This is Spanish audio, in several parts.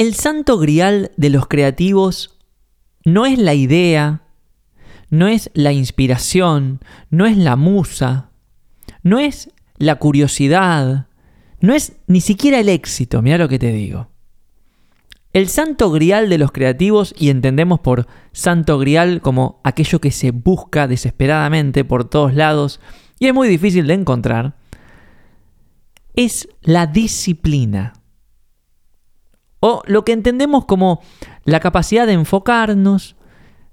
El santo grial de los creativos no es la idea, no es la inspiración, no es la musa, no es la curiosidad, no es ni siquiera el éxito, mira lo que te digo. El santo grial de los creativos, y entendemos por santo grial como aquello que se busca desesperadamente por todos lados y es muy difícil de encontrar, es la disciplina o lo que entendemos como la capacidad de enfocarnos,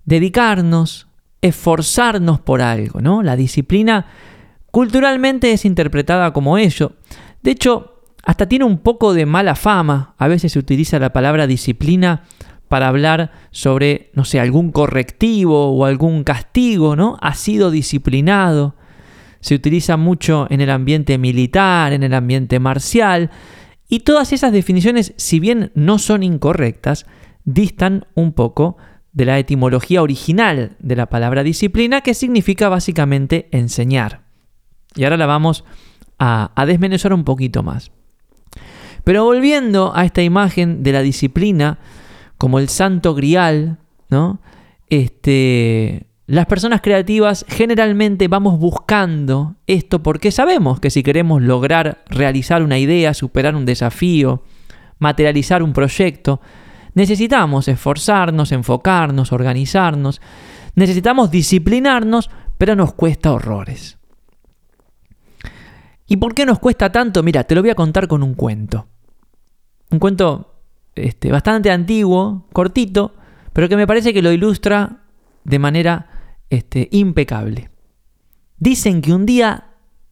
dedicarnos, esforzarnos por algo, ¿no? La disciplina culturalmente es interpretada como ello. De hecho, hasta tiene un poco de mala fama. A veces se utiliza la palabra disciplina para hablar sobre, no sé, algún correctivo o algún castigo, ¿no? Ha sido disciplinado. Se utiliza mucho en el ambiente militar, en el ambiente marcial, y todas esas definiciones, si bien no son incorrectas, distan un poco de la etimología original de la palabra disciplina, que significa básicamente enseñar. Y ahora la vamos a, desmenuzar un poquito más. Pero volviendo a esta imagen de la disciplina como el santo grial, ¿no? Este, las personas creativas generalmente vamos buscando esto porque sabemos que si queremos lograr realizar una idea, superar un desafío, materializar un proyecto, necesitamos esforzarnos, enfocarnos, organizarnos, necesitamos disciplinarnos, pero nos cuesta horrores. ¿Y por qué nos cuesta tanto? Mira, te lo voy a contar con un cuento. Un cuento este, bastante antiguo, cortito, pero que me parece que lo ilustra de manera este, impecable. Dicen que un día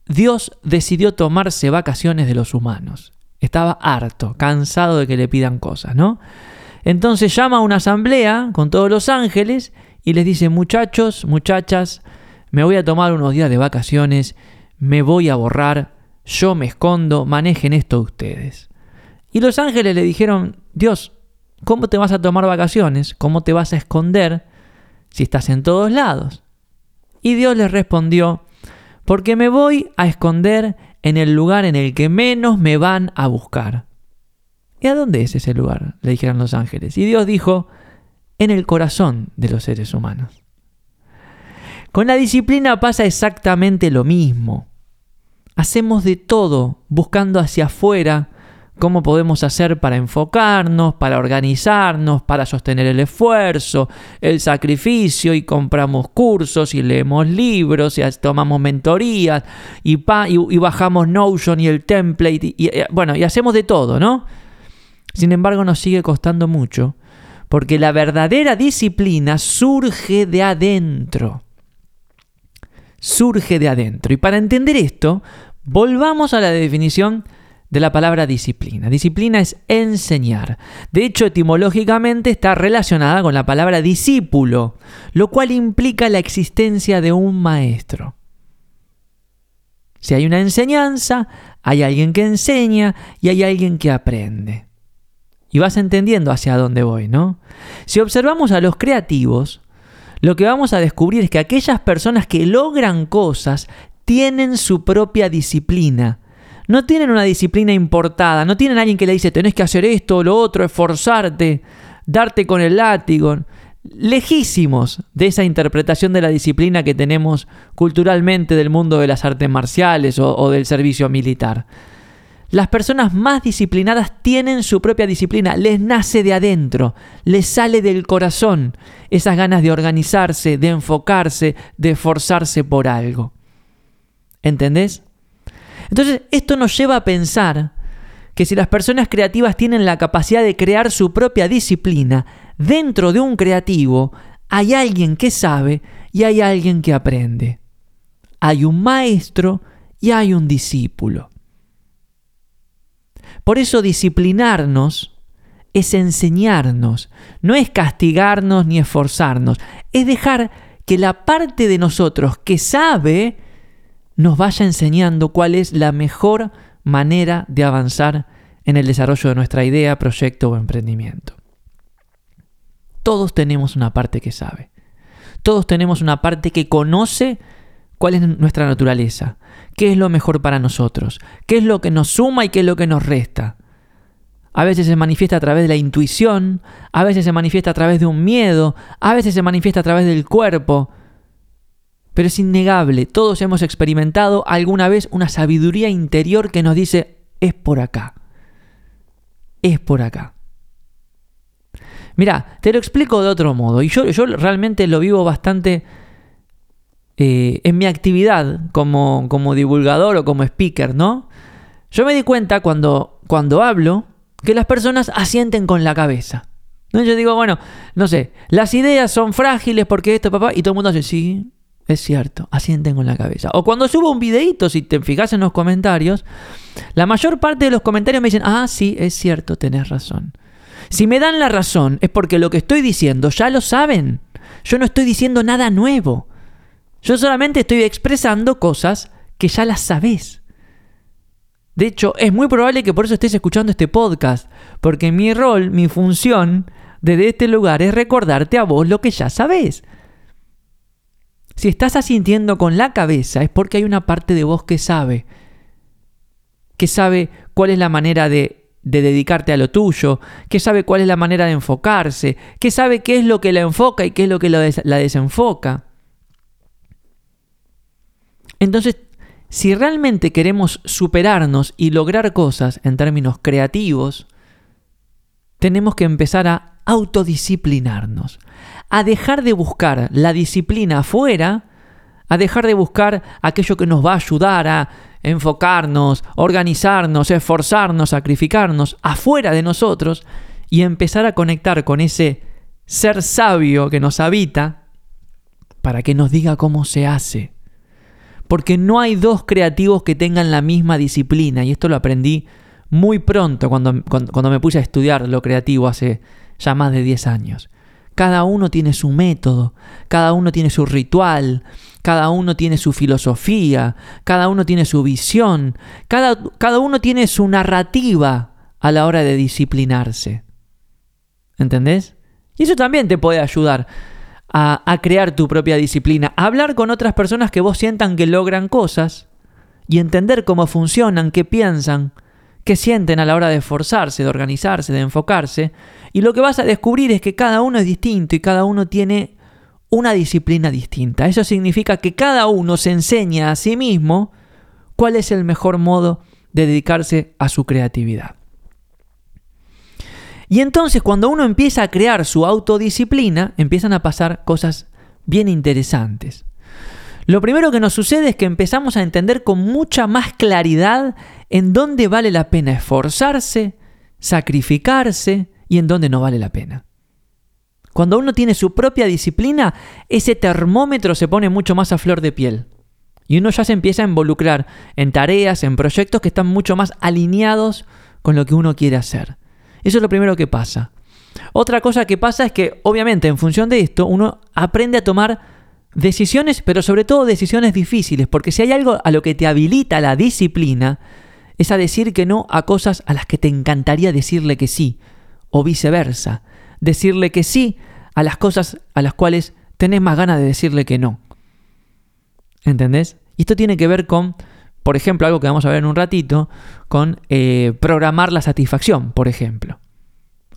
Dios decidió tomarse vacaciones de los humanos. Estaba harto, cansado de que le pidan cosas, ¿no? Entonces llama a una asamblea con todos los ángeles y les dice, muchachos, muchachas, me voy a tomar unos días de vacaciones, me voy a borrar, yo me escondo, manejen esto ustedes. Y los ángeles le dijeron, Dios, ¿cómo te vas a tomar vacaciones? ¿Cómo te vas a esconder? Si estás en todos lados? Y Dios les respondió, porque me voy a esconder en el lugar en el que menos me van a buscar. ¿Y a dónde es ese lugar? le dijeron los ángeles. Y Dios dijo, en el corazón de los seres humanos. Con la disciplina pasa exactamente lo mismo. Hacemos de todo buscando hacia afuera cómo podemos hacer para enfocarnos, para organizarnos, para sostener el esfuerzo, el sacrificio y compramos cursos y leemos libros y tomamos mentorías y, bajamos Notion y el template y, bueno, y hacemos de todo, ¿no? Sin embargo, nos sigue costando mucho porque la verdadera disciplina surge de adentro. Surge de adentro. Y para entender esto, volvamos a la definición de la palabra disciplina. Disciplina es enseñar. De hecho, etimológicamente está relacionada con la palabra discípulo, lo cual implica la existencia de un maestro. Si hay una enseñanza, hay alguien que enseña y hay alguien que aprende. Y vas entendiendo hacia dónde voy, ¿no? Si observamos a los creativos, lo que vamos a descubrir es que aquellas personas que logran cosas tienen su propia disciplina, no tienen una disciplina importada, no tienen alguien que le dice tenés que hacer esto lo otro, esforzarte, darte con el látigo. Lejísimos de esa interpretación de la disciplina que tenemos culturalmente del mundo de las artes marciales o, o del servicio militar. Las personas más disciplinadas tienen su propia disciplina, les nace de adentro, les sale del corazón esas ganas de organizarse, de enfocarse, de esforzarse por algo. ¿Entendés? Entonces, esto nos lleva a pensar que si las personas creativas tienen la capacidad de crear su propia disciplina, dentro de un creativo hay alguien que sabe y hay alguien que aprende. Hay un maestro y hay un discípulo. Por eso disciplinarnos es enseñarnos, no es castigarnos ni esforzarnos, es dejar que la parte de nosotros que sabe nos vaya enseñando cuál es la mejor manera de avanzar en el desarrollo de nuestra idea, proyecto o emprendimiento. Todos tenemos una parte que sabe. Todos tenemos una parte que conoce cuál es nuestra naturaleza, qué es lo mejor para nosotros, qué es lo que nos suma y qué es lo que nos resta. a veces se manifiesta a través de la intuición, a veces se manifiesta a través de un miedo, a veces se manifiesta a través del cuerpo. Pero es innegable, todos hemos experimentado alguna vez una sabiduría interior que nos dice, es por acá, es por acá. Mira, te lo explico de otro modo, y yo, yo realmente lo vivo bastante eh, en mi actividad como, como divulgador o como speaker, ¿no? Yo me di cuenta cuando, cuando hablo que las personas asienten con la cabeza. ¿No? Yo digo, bueno, no sé, las ideas son frágiles porque esto, papá, y todo el mundo dice, sí, es cierto, asienten con la cabeza. O cuando subo un videito, si te fijas en los comentarios, la mayor parte de los comentarios me dicen, ah, sí, es cierto, tenés razón. Si me dan la razón, es porque lo que estoy diciendo ya lo saben. Yo no estoy diciendo nada nuevo. Yo solamente estoy expresando cosas que ya las sabés. De hecho, es muy probable que por eso estés escuchando este podcast, porque mi rol, mi función desde este lugar es recordarte a vos lo que ya sabés. Si estás asintiendo con la cabeza es porque hay una parte de vos que sabe, que sabe cuál es la manera de, dedicarte a lo tuyo, que sabe cuál es la manera de enfocarse, que sabe qué es lo que la enfoca y qué es lo que la desenfoca. Entonces, si realmente queremos superarnos y lograr cosas en términos creativos, tenemos que empezar a autodisciplinarnos, a dejar de buscar la disciplina afuera, a dejar de buscar aquello que nos va a ayudar a enfocarnos, organizarnos, esforzarnos, sacrificarnos afuera de nosotros y empezar a conectar con ese ser sabio que nos habita para que nos diga cómo se hace. Porque no hay dos creativos que tengan la misma disciplina y esto lo aprendí muy pronto cuando, cuando, me puse a estudiar lo creativo hace ya más de 10 años. Cada uno tiene su método, cada uno tiene su ritual, cada uno tiene su filosofía, cada uno tiene su visión, cada, cada uno tiene su narrativa a la hora de disciplinarse. ¿Entendés? Y eso también te puede ayudar a, a, crear tu propia disciplina, a hablar con otras personas que vos sientan que logran cosas y entender cómo funcionan, qué piensan, que sienten a la hora de esforzarse, de organizarse, de enfocarse, y lo que vas a descubrir es que cada uno es distinto y cada uno tiene una disciplina distinta. Eso significa que cada uno se enseña a sí mismo cuál es el mejor modo de dedicarse a su creatividad. Y entonces cuando uno empieza a crear su autodisciplina, empiezan a pasar cosas bien interesantes. Lo primero que nos sucede es que empezamos a entender con mucha más claridad en dónde vale la pena esforzarse, sacrificarse y en dónde no vale la pena. Cuando uno tiene su propia disciplina, ese termómetro se pone mucho más a flor de piel. Y uno ya se empieza a involucrar en tareas, en proyectos que están mucho más alineados con lo que uno quiere hacer. Eso es lo primero que pasa. Otra cosa que pasa es que, obviamente, en función de esto, uno aprende a tomar Decisiones, pero sobre todo decisiones difíciles, porque si hay algo a lo que te habilita la disciplina, es a decir que no a cosas a las que te encantaría decirle que sí, o viceversa, decirle que sí a las cosas a las cuales tenés más ganas de decirle que no. ¿Entendés? Y esto tiene que ver con, por ejemplo, algo que vamos a ver en un ratito, con eh, programar la satisfacción, por ejemplo.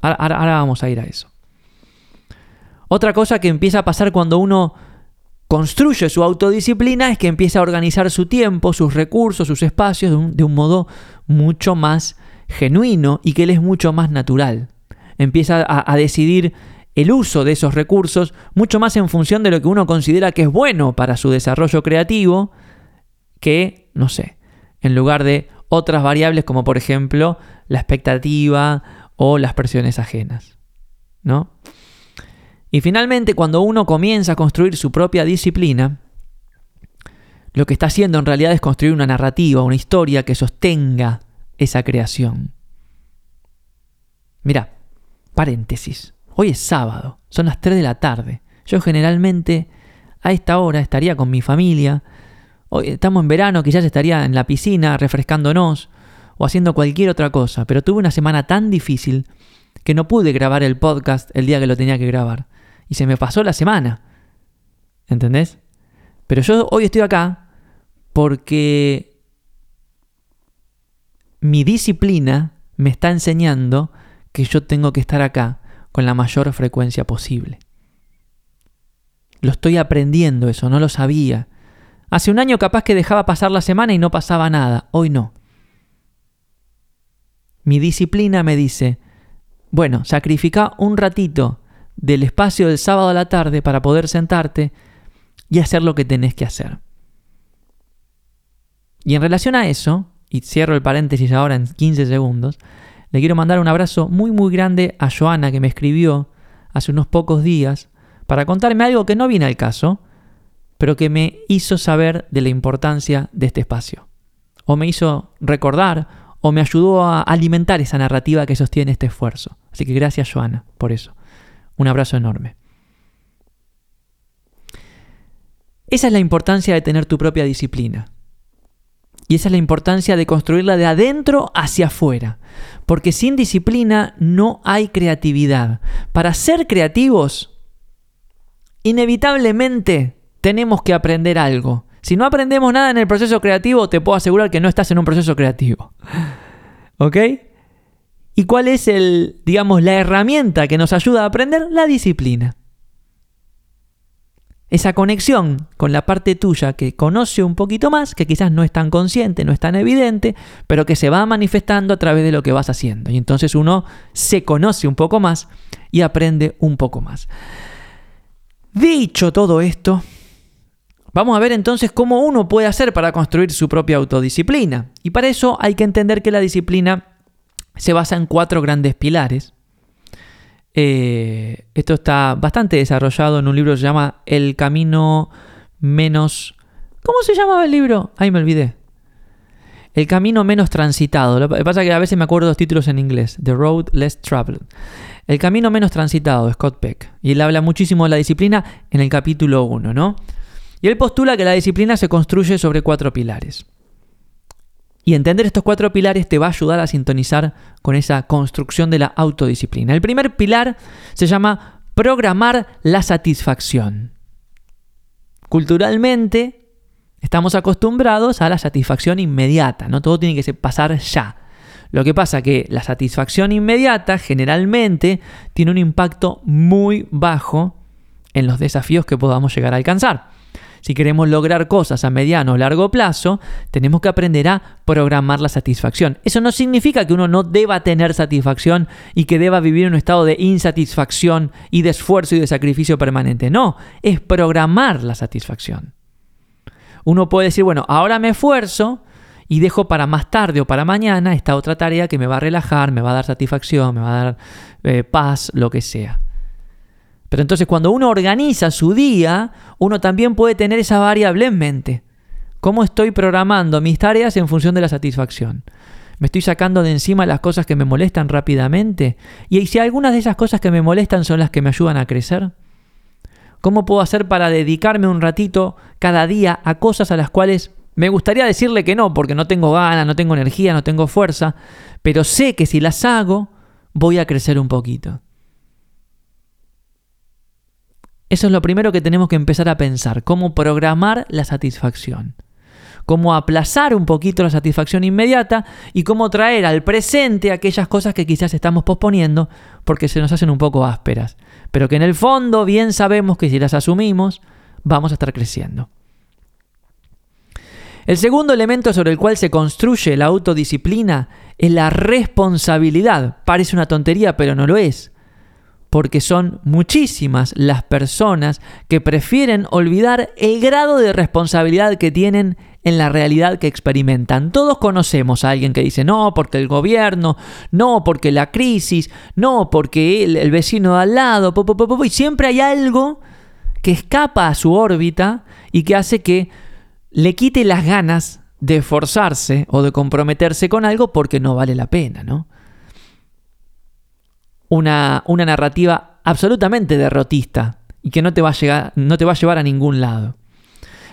ahora vamos a ir a eso. Otra cosa que empieza a pasar cuando uno construye su autodisciplina es que empieza a organizar su tiempo, sus recursos, sus espacios de un, modo mucho más genuino y que él es mucho más natural. Empieza a, a decidir el uso de esos recursos mucho más en función de lo que uno considera que es bueno para su desarrollo creativo que, no sé, en lugar de otras variables como por ejemplo la expectativa o las presiones ajenas. ¿No? Y finalmente, cuando uno comienza a construir su propia disciplina, lo que está haciendo en realidad es construir una narrativa, una historia que sostenga esa creación. Mira, paréntesis. Hoy es sábado, son las 3 de la tarde. Yo generalmente a esta hora estaría con mi familia. Hoy estamos en verano, quizás estaría en la piscina refrescándonos o haciendo cualquier otra cosa, pero tuve una semana tan difícil que no pude grabar el podcast el día que lo tenía que grabar y se me pasó la semana. ¿Entendés? Pero yo hoy estoy acá porque mi disciplina me está enseñando que yo tengo que estar acá con la mayor frecuencia posible. Lo estoy aprendiendo eso, no lo sabía. Hace un año capaz que dejaba pasar la semana y no pasaba nada, hoy no. Mi disciplina me dice, bueno, sacrifica un ratito del espacio del sábado a la tarde para poder sentarte y hacer lo que tenés que hacer. Y en relación a eso, y cierro el paréntesis ahora en 15 segundos, le quiero mandar un abrazo muy muy grande a Joana que me escribió hace unos pocos días para contarme algo que no viene al caso, pero que me hizo saber de la importancia de este espacio. O me hizo recordar o me ayudó a alimentar esa narrativa que sostiene este esfuerzo. Así que gracias Joana por eso. Un abrazo enorme. Esa es la importancia de tener tu propia disciplina. Y esa es la importancia de construirla de adentro hacia afuera. Porque sin disciplina no hay creatividad. Para ser creativos, inevitablemente tenemos que aprender algo. Si no aprendemos nada en el proceso creativo, te puedo asegurar que no estás en un proceso creativo. ¿Ok? ¿Y cuál es el, digamos, la herramienta que nos ayuda a aprender? La disciplina esa conexión con la parte tuya que conoce un poquito más, que quizás no es tan consciente, no es tan evidente, pero que se va manifestando a través de lo que vas haciendo. Y entonces uno se conoce un poco más y aprende un poco más. Dicho todo esto, vamos a ver entonces cómo uno puede hacer para construir su propia autodisciplina. Y para eso hay que entender que la disciplina se basa en cuatro grandes pilares eh, esto está bastante desarrollado en un libro que se llama El camino menos... ¿Cómo se llamaba el libro? Ahí me olvidé. El camino menos transitado. Lo que pasa es que a veces me acuerdo los títulos en inglés. The Road Less Traveled. El camino menos transitado, Scott Peck. Y él habla muchísimo de la disciplina en el capítulo 1, ¿no? Y él postula que la disciplina se construye sobre cuatro pilares. Y entender estos cuatro pilares te va a ayudar a sintonizar con esa construcción de la autodisciplina. El primer pilar se llama programar la satisfacción. Culturalmente estamos acostumbrados a la satisfacción inmediata, no todo tiene que pasar ya. Lo que pasa que la satisfacción inmediata generalmente tiene un impacto muy bajo en los desafíos que podamos llegar a alcanzar. Si queremos lograr cosas a mediano o largo plazo, tenemos que aprender a programar la satisfacción. Eso no significa que uno no deba tener satisfacción y que deba vivir en un estado de insatisfacción y de esfuerzo y de sacrificio permanente. No, es programar la satisfacción. Uno puede decir, bueno, ahora me esfuerzo y dejo para más tarde o para mañana esta otra tarea que me va a relajar, me va a dar satisfacción, me va a dar eh, paz, lo que sea. Pero entonces cuando uno organiza su día, uno también puede tener esa variable en mente. ¿Cómo estoy programando mis tareas en función de la satisfacción? ¿Me estoy sacando de encima las cosas que me molestan rápidamente? ¿Y si algunas de esas cosas que me molestan son las que me ayudan a crecer? ¿Cómo puedo hacer para dedicarme un ratito cada día a cosas a las cuales me gustaría decirle que no, porque no tengo ganas, no tengo energía, no tengo fuerza, pero sé que si las hago voy a crecer un poquito? Eso es lo primero que tenemos que empezar a pensar, cómo programar la satisfacción, cómo aplazar un poquito la satisfacción inmediata y cómo traer al presente aquellas cosas que quizás estamos posponiendo porque se nos hacen un poco ásperas, pero que en el fondo bien sabemos que si las asumimos vamos a estar creciendo. El segundo elemento sobre el cual se construye la autodisciplina es la responsabilidad. Parece una tontería, pero no lo es porque son muchísimas las personas que prefieren olvidar el grado de responsabilidad que tienen en la realidad que experimentan. Todos conocemos a alguien que dice, no, porque el gobierno, no, porque la crisis, no, porque el, vecino de al lado, y siempre hay algo que escapa a su órbita y que hace que le quite las ganas de esforzarse o de comprometerse con algo porque no vale la pena, ¿no? Una, narrativa absolutamente derrotista y que no te, va a llegar, no te va a llevar a ningún lado.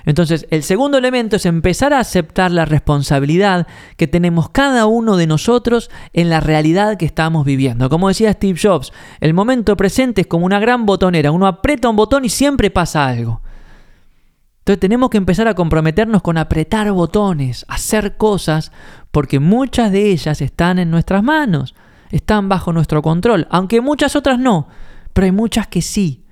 Entonces, el segundo elemento es empezar a aceptar la responsabilidad que tenemos cada uno de nosotros en la realidad que estamos viviendo. Como decía Steve Jobs, el momento presente es como una gran botonera. Uno aprieta un botón y siempre pasa algo. Entonces tenemos que empezar a comprometernos con apretar botones, hacer cosas porque muchas de ellas están en nuestras manos, están bajo nuestro control, aunque muchas otras no, pero hay muchas que sí.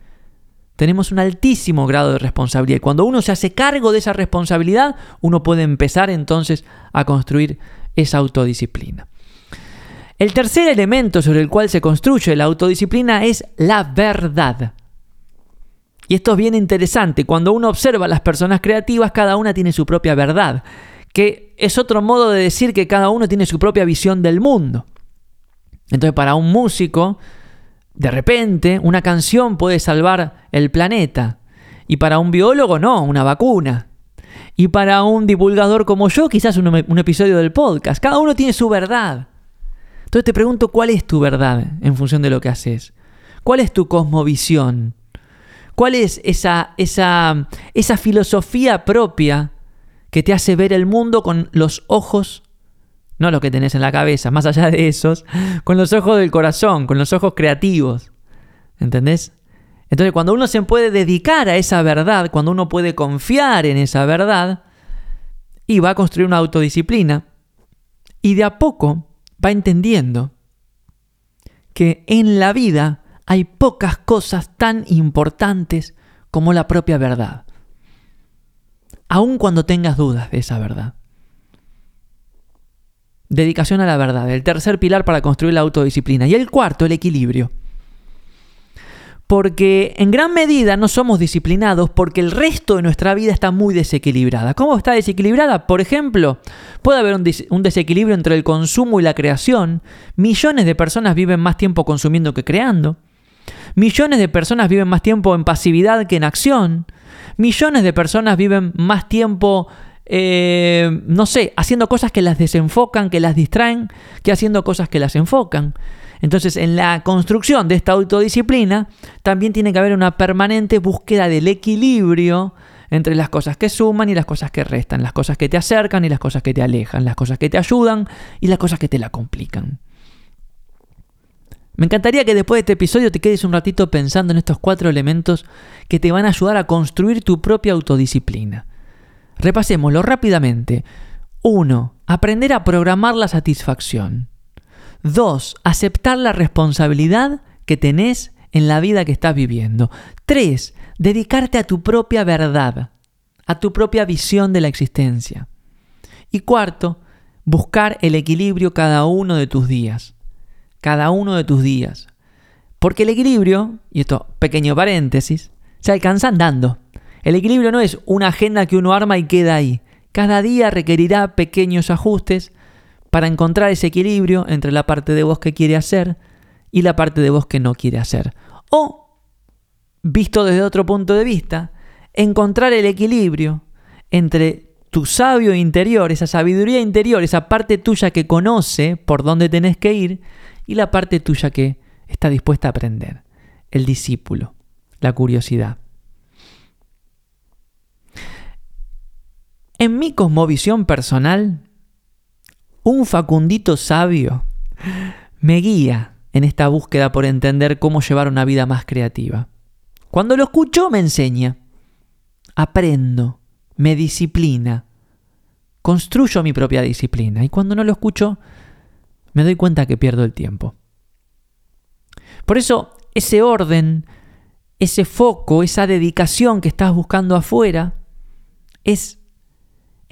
Tenemos un altísimo grado de responsabilidad cuando uno se hace cargo de esa responsabilidad, uno puede empezar entonces a construir esa autodisciplina. El tercer elemento sobre el cual se construye la autodisciplina es la verdad. Y esto es bien interesante. Cuando uno observa a las personas creativas, cada una tiene su propia verdad, que es otro modo de decir que cada uno tiene su propia visión del mundo. Entonces, para un músico, de repente, una canción puede salvar el planeta. Y para un biólogo, no, una vacuna. Y para un divulgador como yo, quizás un, episodio del podcast. Cada uno tiene su verdad. Entonces te pregunto, ¿cuál es tu verdad en función de lo que haces? ¿Cuál es tu cosmovisión? ¿Cuál es esa, esa, esa filosofía propia que te hace ver el mundo con los ojos, no los que tenés en la cabeza, más allá de esos, con los ojos del corazón, con los ojos creativos? ¿Entendés? Entonces cuando uno se puede dedicar a esa verdad, cuando uno puede confiar en esa verdad, y va a construir una autodisciplina, y de a poco va entendiendo que en la vida hay pocas cosas tan importantes como la propia verdad, aun cuando tengas dudas de esa verdad. Dedicación a la verdad, el tercer pilar para construir la autodisciplina. Y el cuarto, el equilibrio porque en gran medida no somos disciplinados porque el resto de nuestra vida está muy desequilibrada. ¿Cómo está desequilibrada? Por ejemplo, puede haber un, desequilibrio entre el consumo y la creación. Millones de personas viven más tiempo consumiendo que creando. Millones de personas viven más tiempo en pasividad que en acción. Millones de personas viven más tiempo, eh, no sé, haciendo cosas que las desenfocan, que las distraen, que haciendo cosas que las enfocan. Entonces, en la construcción de esta autodisciplina, también tiene que haber una permanente búsqueda del equilibrio entre las cosas que suman y las cosas que restan, las cosas que te acercan y las cosas que te alejan, las cosas que te ayudan y las cosas que te la complican. Me encantaría que después de este episodio te quedes un ratito pensando en estos cuatro elementos que te van a ayudar a construir tu propia autodisciplina. Repasémoslo rápidamente. 1. Aprender a programar la satisfacción. Dos, aceptar la responsabilidad que tenés en la vida que estás viviendo. Tres, dedicarte a tu propia verdad, a tu propia visión de la existencia. Y cuarto, buscar el equilibrio cada uno de tus días. Cada uno de tus días. Porque el equilibrio, y esto pequeño paréntesis, se alcanza andando. El equilibrio no es una agenda que uno arma y queda ahí. Cada día requerirá pequeños ajustes para encontrar ese equilibrio entre la parte de vos que quiere hacer y la parte de vos que no quiere hacer. O, visto desde otro punto de vista, encontrar el equilibrio entre tu sabio interior, esa sabiduría interior, esa parte tuya que conoce por dónde tenés que ir, y la parte tuya que está dispuesta a aprender, el discípulo, la curiosidad. En mi cosmovisión personal, un Facundito sabio me guía en esta búsqueda por entender cómo llevar una vida más creativa. Cuando lo escucho me enseña, aprendo, me disciplina, construyo mi propia disciplina y cuando no lo escucho me doy cuenta que pierdo el tiempo. Por eso ese orden, ese foco, esa dedicación que estás buscando afuera es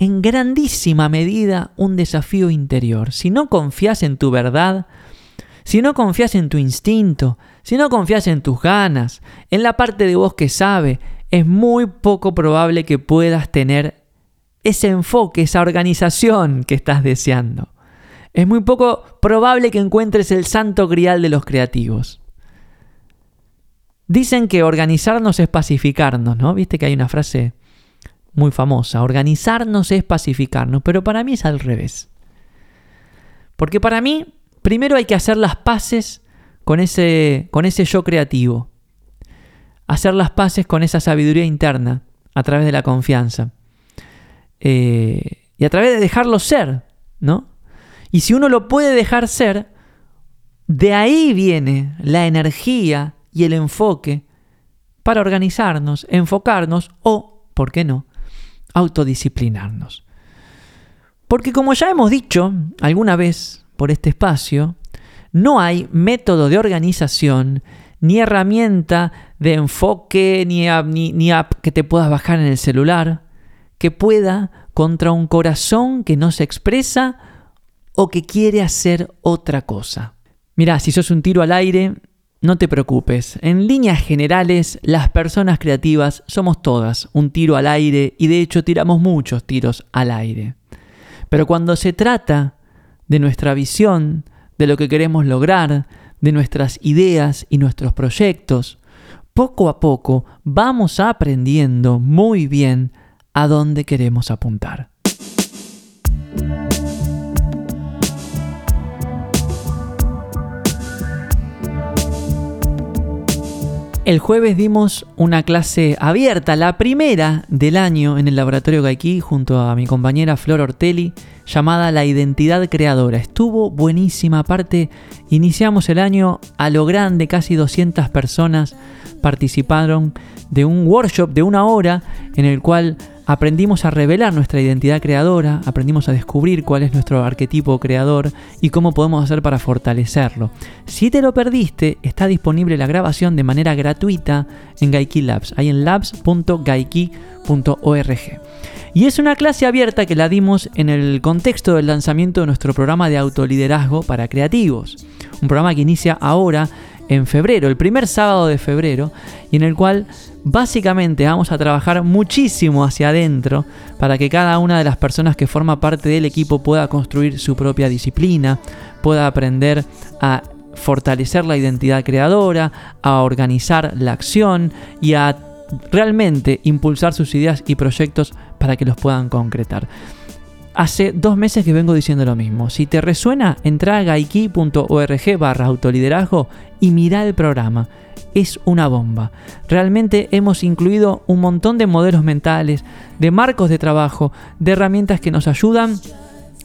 en grandísima medida un desafío interior. Si no confías en tu verdad, si no confías en tu instinto, si no confías en tus ganas, en la parte de vos que sabe, es muy poco probable que puedas tener ese enfoque, esa organización que estás deseando. Es muy poco probable que encuentres el santo grial de los creativos. Dicen que organizarnos es pacificarnos, ¿no? Viste que hay una frase muy famosa. Organizarnos es pacificarnos, pero para mí es al revés. Porque para mí, primero hay que hacer las paces con ese, con ese yo creativo. Hacer las paces con esa sabiduría interna a través de la confianza. Eh, y a través de dejarlo ser, ¿no? Y si uno lo puede dejar ser, de ahí viene la energía y el enfoque para organizarnos, enfocarnos o, ¿por qué no?, autodisciplinarnos. Porque como ya hemos dicho alguna vez por este espacio, no hay método de organización ni herramienta de enfoque ni ni app que te puedas bajar en el celular que pueda contra un corazón que no se expresa o que quiere hacer otra cosa. Mira, si sos un tiro al aire, no te preocupes. En líneas generales, las personas creativas somos todas un tiro al aire y de hecho tiramos muchos tiros al aire. Pero cuando se trata de nuestra visión, de lo que queremos lograr, de nuestras ideas y nuestros proyectos, poco a poco vamos aprendiendo muy bien a dónde queremos apuntar. El jueves dimos una clase abierta, la primera del año en el laboratorio Gaiki junto a mi compañera Flor Ortelli, llamada La Identidad Creadora. Estuvo buenísima, aparte iniciamos el año a lo grande, casi 200 personas participaron de un workshop de una hora en el cual aprendimos a revelar nuestra identidad creadora, aprendimos a descubrir cuál es nuestro arquetipo creador y cómo podemos hacer para fortalecerlo. Si te lo perdiste, está disponible la grabación de manera gratuita en Gaiki Labs, ahí en labs.gaiki.org. Y es una clase abierta que la dimos en el contexto del lanzamiento de nuestro programa de autoliderazgo para creativos. Un programa que inicia ahora en febrero, el primer sábado de febrero, y en el cual básicamente vamos a trabajar muchísimo hacia adentro para que cada una de las personas que forma parte del equipo pueda construir su propia disciplina, pueda aprender a fortalecer la identidad creadora, a organizar la acción y a realmente impulsar sus ideas y proyectos para que los puedan concretar. Hace dos meses que vengo diciendo lo mismo. Si te resuena, entra a gaiki.org barra autoliderazgo y mira el programa. Es una bomba. Realmente hemos incluido un montón de modelos mentales, de marcos de trabajo, de herramientas que nos ayudan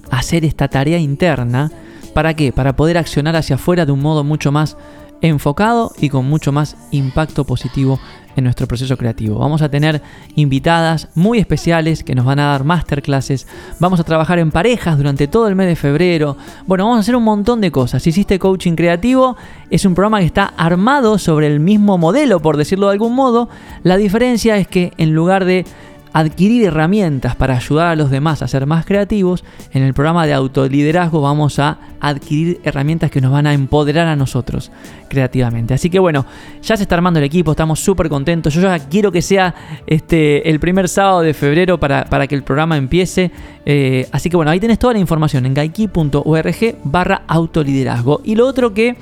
a hacer esta tarea interna. ¿Para qué? Para poder accionar hacia afuera de un modo mucho más enfocado y con mucho más impacto positivo en nuestro proceso creativo. Vamos a tener invitadas muy especiales que nos van a dar masterclasses. Vamos a trabajar en parejas durante todo el mes de febrero. Bueno, vamos a hacer un montón de cosas. Si hiciste coaching creativo, es un programa que está armado sobre el mismo modelo, por decirlo de algún modo. La diferencia es que en lugar de adquirir herramientas para ayudar a los demás a ser más creativos, en el programa de autoliderazgo vamos a adquirir herramientas que nos van a empoderar a nosotros creativamente. Así que bueno, ya se está armando el equipo, estamos súper contentos. Yo ya quiero que sea este, el primer sábado de febrero para, que el programa empiece. Eh, así que bueno, ahí tenés toda la información en gaiki.org barra autoliderazgo. Y lo otro que...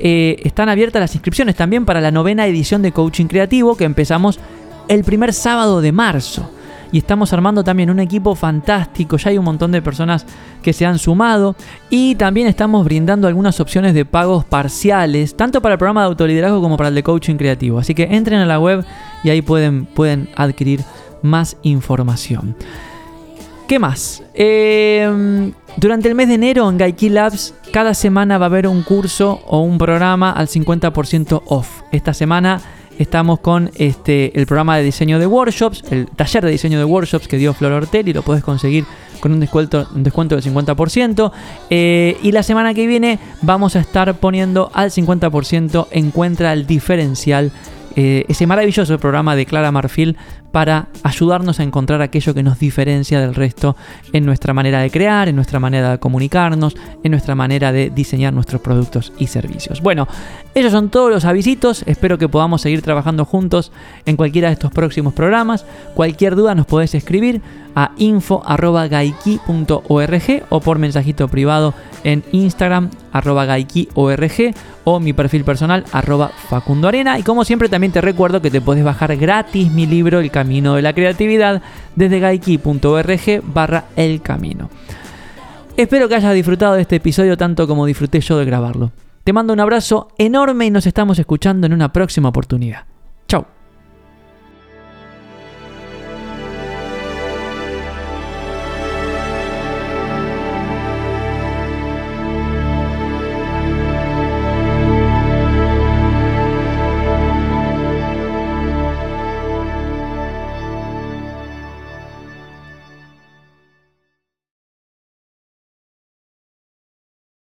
Eh, están abiertas las inscripciones también para la novena edición de Coaching Creativo que empezamos el primer sábado de marzo y estamos armando también un equipo fantástico. Ya hay un montón de personas que se han sumado y también estamos brindando algunas opciones de pagos parciales, tanto para el programa de autoliderazgo como para el de coaching creativo. Así que entren a la web y ahí pueden, pueden adquirir más información. ¿Qué más? Em, durante el mes de enero en Gaiki Labs, cada semana va a haber un curso o un programa al 50% off. Esta semana estamos con este, el programa de diseño de workshops, el taller de diseño de workshops que dio Flor Ortel y lo puedes conseguir con un descuento, un descuento del 50%. Eh, y la semana que viene vamos a estar poniendo al 50% Encuentra el diferencial eh, ese maravilloso programa de Clara Marfil para ayudarnos a encontrar aquello que nos diferencia del resto en nuestra manera de crear, en nuestra manera de comunicarnos, en nuestra manera de diseñar nuestros productos y servicios. Bueno, esos son todos los avisitos, espero que podamos seguir trabajando juntos en cualquiera de estos próximos programas. Cualquier duda nos podés escribir a info.gaiki.org o por mensajito privado en Instagram arroba gaiki.org o mi perfil personal arroba Facundo Arena. Y como siempre también te recuerdo que te puedes bajar gratis mi libro El Camino de la Creatividad desde gaiki.org barra El Camino. Espero que hayas disfrutado de este episodio tanto como disfruté yo de grabarlo. Te mando un abrazo enorme y nos estamos escuchando en una próxima oportunidad.